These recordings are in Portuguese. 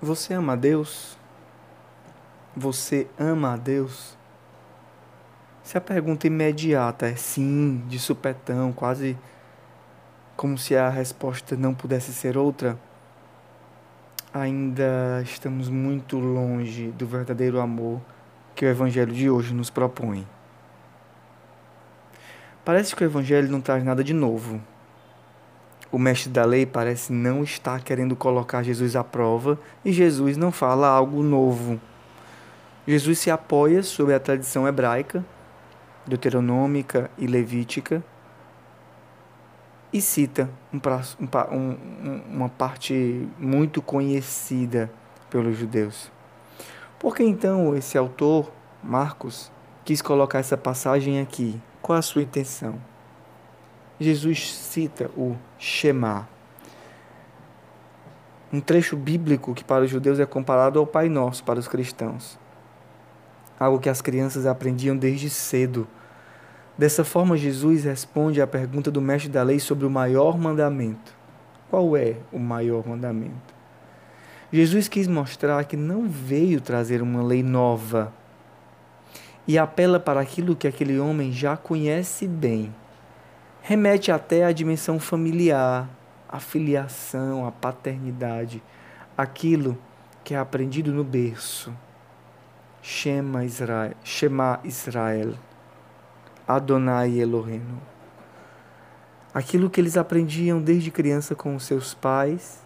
Você ama a Deus? Você ama a Deus? Se a pergunta imediata é sim, de supetão, quase como se a resposta não pudesse ser outra, ainda estamos muito longe do verdadeiro amor que o Evangelho de hoje nos propõe. Parece que o Evangelho não traz nada de novo. O mestre da lei parece não estar querendo colocar Jesus à prova e Jesus não fala algo novo. Jesus se apoia sobre a tradição hebraica, deuteronômica e levítica e cita um, um, uma parte muito conhecida pelos judeus. Por que então esse autor, Marcos, quis colocar essa passagem aqui? Qual a sua intenção? Jesus cita o Shema, um trecho bíblico que para os judeus é comparado ao Pai Nosso para os cristãos. Algo que as crianças aprendiam desde cedo Dessa forma, Jesus responde à pergunta do mestre da lei sobre o maior mandamento. Qual é o maior mandamento? Jesus quis mostrar que não veio trazer uma lei nova e apela para aquilo que aquele homem já conhece bem. Remete até à dimensão familiar, à filiação, à paternidade, aquilo que é aprendido no berço. Shema Israel. Shema Israel. Adonai Elohim. Aquilo que eles aprendiam desde criança com os seus pais,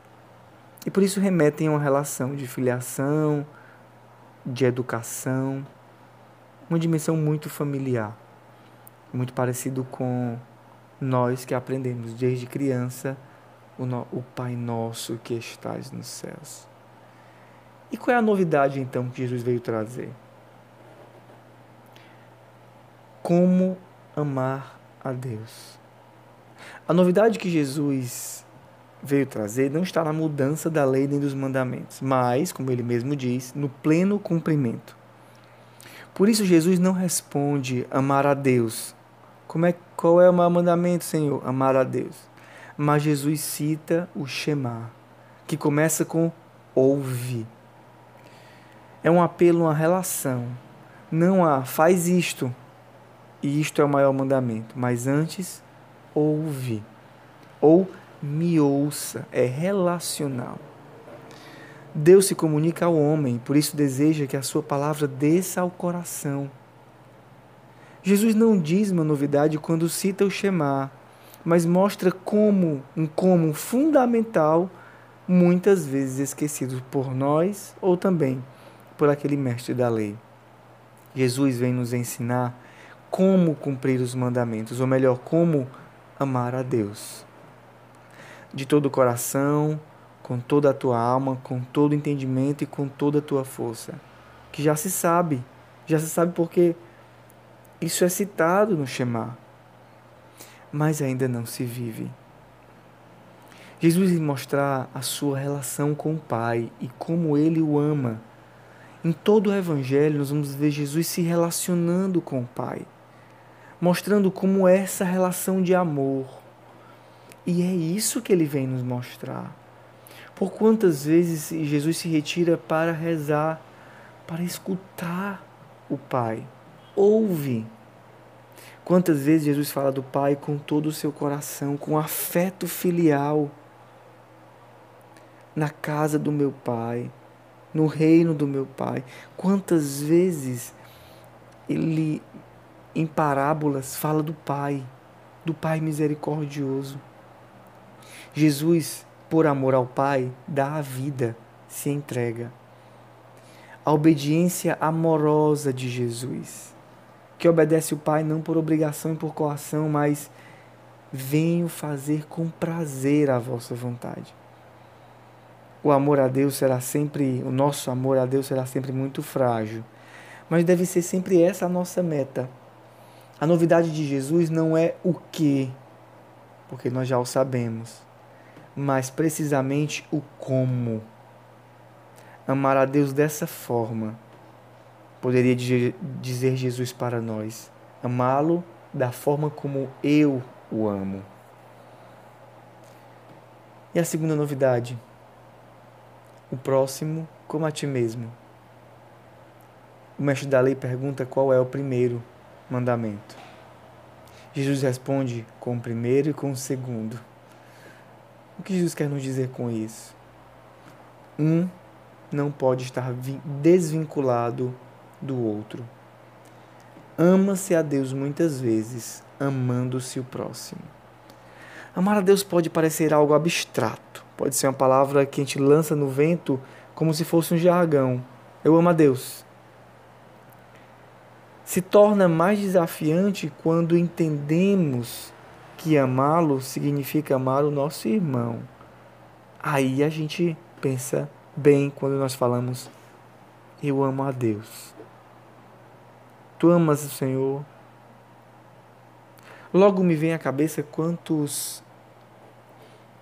e por isso remetem a uma relação de filiação, de educação, uma dimensão muito familiar, muito parecido com nós que aprendemos desde criança o, no, o Pai Nosso que estás nos céus. E qual é a novidade então que Jesus veio trazer? como amar a Deus. A novidade que Jesus veio trazer não está na mudança da lei nem dos mandamentos, mas, como ele mesmo diz, no pleno cumprimento. Por isso Jesus não responde amar a Deus. Como é, qual é o mandamento, Senhor? Amar a Deus. Mas Jesus cita o Shema, que começa com ouve. É um apelo uma relação, não a faz isto, e isto é o maior mandamento. Mas antes, ouve. Ou me ouça. É relacional. Deus se comunica ao homem, por isso deseja que a sua palavra desça ao coração. Jesus não diz uma novidade quando cita o Shema, mas mostra como um como fundamental, muitas vezes esquecido por nós ou também por aquele mestre da lei. Jesus vem nos ensinar como cumprir os mandamentos, ou melhor, como amar a Deus. De todo o coração, com toda a tua alma, com todo o entendimento e com toda a tua força. Que já se sabe, já se sabe porque isso é citado no Shema, mas ainda não se vive. Jesus mostrar a sua relação com o Pai e como ele o ama. Em todo o Evangelho, nós vamos ver Jesus se relacionando com o Pai mostrando como é essa relação de amor. E é isso que ele vem nos mostrar. Por quantas vezes Jesus se retira para rezar, para escutar o Pai? Ouve. Quantas vezes Jesus fala do Pai com todo o seu coração, com afeto filial, na casa do meu Pai, no reino do meu Pai? Quantas vezes ele em parábolas, fala do Pai, do Pai misericordioso. Jesus, por amor ao Pai, dá a vida, se entrega. A obediência amorosa de Jesus, que obedece o Pai não por obrigação e por coação, mas venho fazer com prazer a vossa vontade. O amor a Deus será sempre, o nosso amor a Deus será sempre muito frágil, mas deve ser sempre essa a nossa meta a novidade de Jesus não é o que, porque nós já o sabemos, mas precisamente o como. Amar a Deus dessa forma, poderia dizer Jesus para nós: amá-lo da forma como eu o amo. E a segunda novidade? o próximo como a ti mesmo. O mestre da lei pergunta qual é o primeiro mandamento. Jesus responde com o primeiro e com o segundo. O que Jesus quer nos dizer com isso? Um não pode estar desvinculado do outro. Ama-se a Deus muitas vezes, amando-se o próximo. Amar a Deus pode parecer algo abstrato, pode ser uma palavra que a gente lança no vento como se fosse um jargão. Eu amo a Deus. Se torna mais desafiante quando entendemos que amá-lo significa amar o nosso irmão. Aí a gente pensa bem quando nós falamos: Eu amo a Deus. Tu amas o Senhor? Logo me vem à cabeça quantos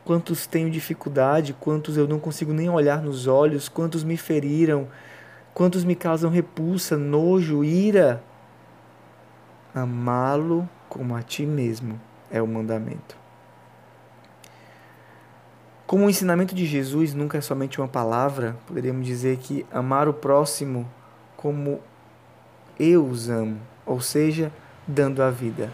quantos tenho dificuldade, quantos eu não consigo nem olhar nos olhos, quantos me feriram, quantos me causam repulsa, nojo, ira. Amá-lo como a ti mesmo é o mandamento. Como o ensinamento de Jesus nunca é somente uma palavra, poderíamos dizer que amar o próximo como eu os amo, ou seja, dando a vida.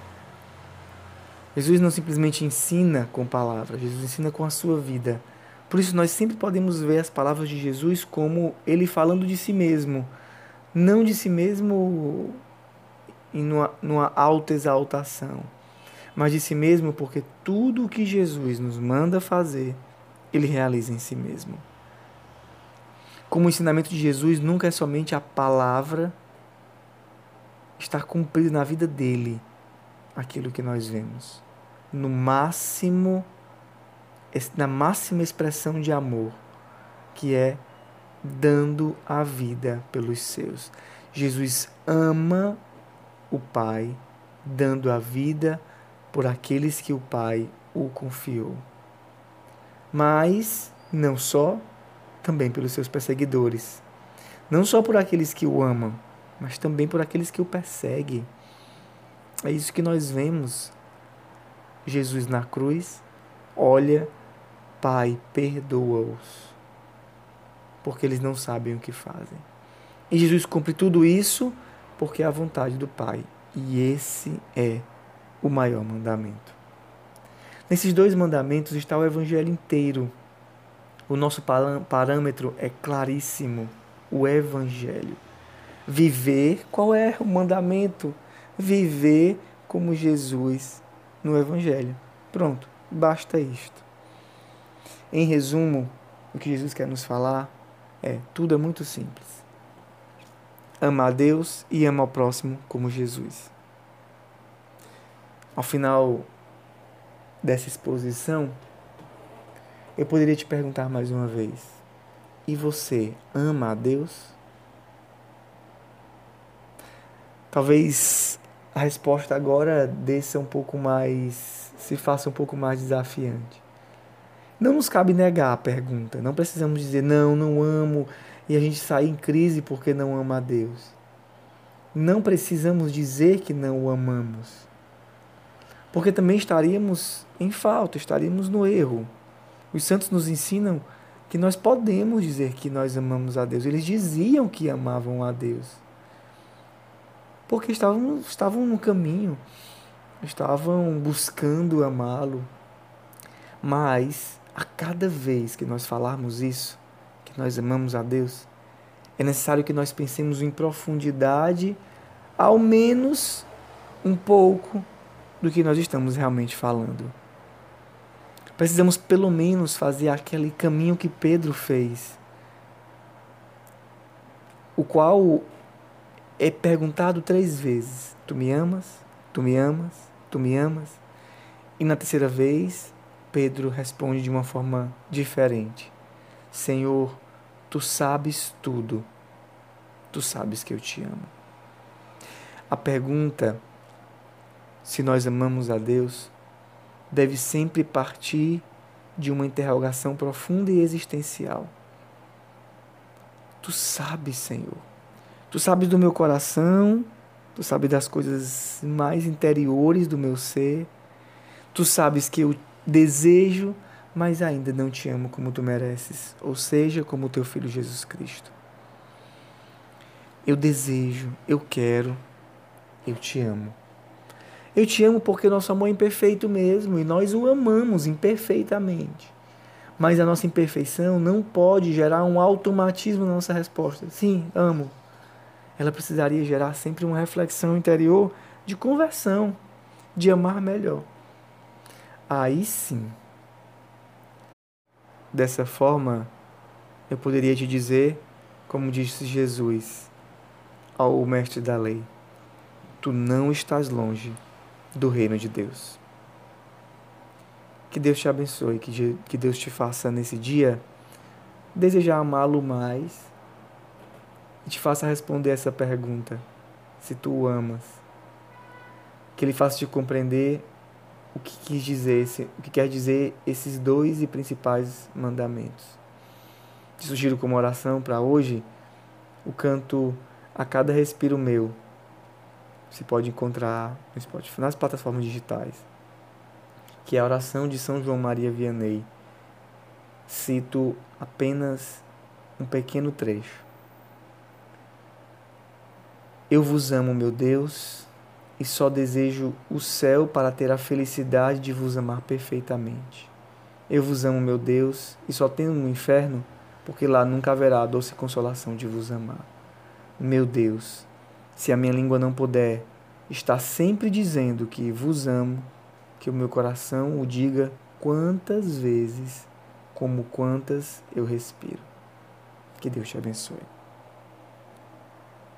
Jesus não simplesmente ensina com palavras, Jesus ensina com a sua vida. Por isso, nós sempre podemos ver as palavras de Jesus como ele falando de si mesmo, não de si mesmo em numa, numa alta exaltação, mas de si mesmo, porque tudo o que Jesus nos manda fazer, ele realiza em si mesmo. Como o ensinamento de Jesus nunca é somente a palavra, está cumprido na vida dele aquilo que nós vemos. No máximo, na máxima expressão de amor, que é dando a vida pelos seus. Jesus ama o Pai, dando a vida por aqueles que o Pai o confiou. Mas não só, também pelos seus perseguidores. Não só por aqueles que o amam, mas também por aqueles que o perseguem. É isso que nós vemos. Jesus na cruz, olha, Pai, perdoa-os, porque eles não sabem o que fazem. E Jesus cumpre tudo isso porque é a vontade do Pai. E esse é o maior mandamento. Nesses dois mandamentos está o Evangelho inteiro. O nosso parâmetro é claríssimo: o Evangelho. Viver, qual é o mandamento? Viver como Jesus no Evangelho. Pronto, basta isto. Em resumo, o que Jesus quer nos falar é: tudo é muito simples. Ama a Deus e ama ao próximo como Jesus. Ao final dessa exposição, eu poderia te perguntar mais uma vez: e você ama a Deus? Talvez a resposta agora desça um pouco mais, se faça um pouco mais desafiante. Não nos cabe negar a pergunta, não precisamos dizer não, não amo e a gente sair em crise porque não ama a Deus. Não precisamos dizer que não o amamos porque também estaríamos em falta, estaríamos no erro. Os santos nos ensinam que nós podemos dizer que nós amamos a Deus. Eles diziam que amavam a Deus. Porque estavam, estavam no caminho, estavam buscando amá-lo. Mas, a cada vez que nós falarmos isso, que nós amamos a Deus, é necessário que nós pensemos em profundidade, ao menos um pouco do que nós estamos realmente falando. Precisamos pelo menos fazer aquele caminho que Pedro fez, o qual é perguntado três vezes: Tu me amas? Tu me amas? Tu me amas? E na terceira vez, Pedro responde de uma forma diferente: Senhor, tu sabes tudo. Tu sabes que eu te amo. A pergunta se nós amamos a Deus, deve sempre partir de uma interrogação profunda e existencial. Tu sabes, Senhor. Tu sabes do meu coração, tu sabes das coisas mais interiores do meu ser. Tu sabes que eu desejo, mas ainda não te amo como tu mereces, ou seja, como teu filho Jesus Cristo. Eu desejo, eu quero, eu te amo. Eu te amo porque nosso amor é imperfeito mesmo e nós o amamos imperfeitamente. Mas a nossa imperfeição não pode gerar um automatismo na nossa resposta. Sim, amo. Ela precisaria gerar sempre uma reflexão interior de conversão, de amar melhor. Aí sim. Dessa forma, eu poderia te dizer, como disse Jesus ao mestre da lei: Tu não estás longe do reino de Deus. Que Deus te abençoe, que, Deus te faça nesse dia desejar amá-lo mais e te faça responder essa pergunta: se tu o amas. Que ele faça te compreender o que quis dizer, o que quer dizer esses dois e principais mandamentos. Te sugiro como oração para hoje o canto A Cada Respiro Meu. Você pode encontrar no Spotify, nas plataformas digitais. Que é a oração de São João Maria Vianney. Cito apenas um pequeno trecho. Eu vos amo, meu Deus, e só desejo o céu para ter a felicidade de vos amar perfeitamente. Eu vos amo, meu Deus, e só tenho no inferno, porque lá nunca haverá a doce consolação de vos amar. Meu Deus, se a minha língua não puder estar sempre dizendo que vos amo, que o meu coração o diga quantas vezes, como quantas eu respiro. Que Deus te abençoe.